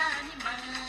animal.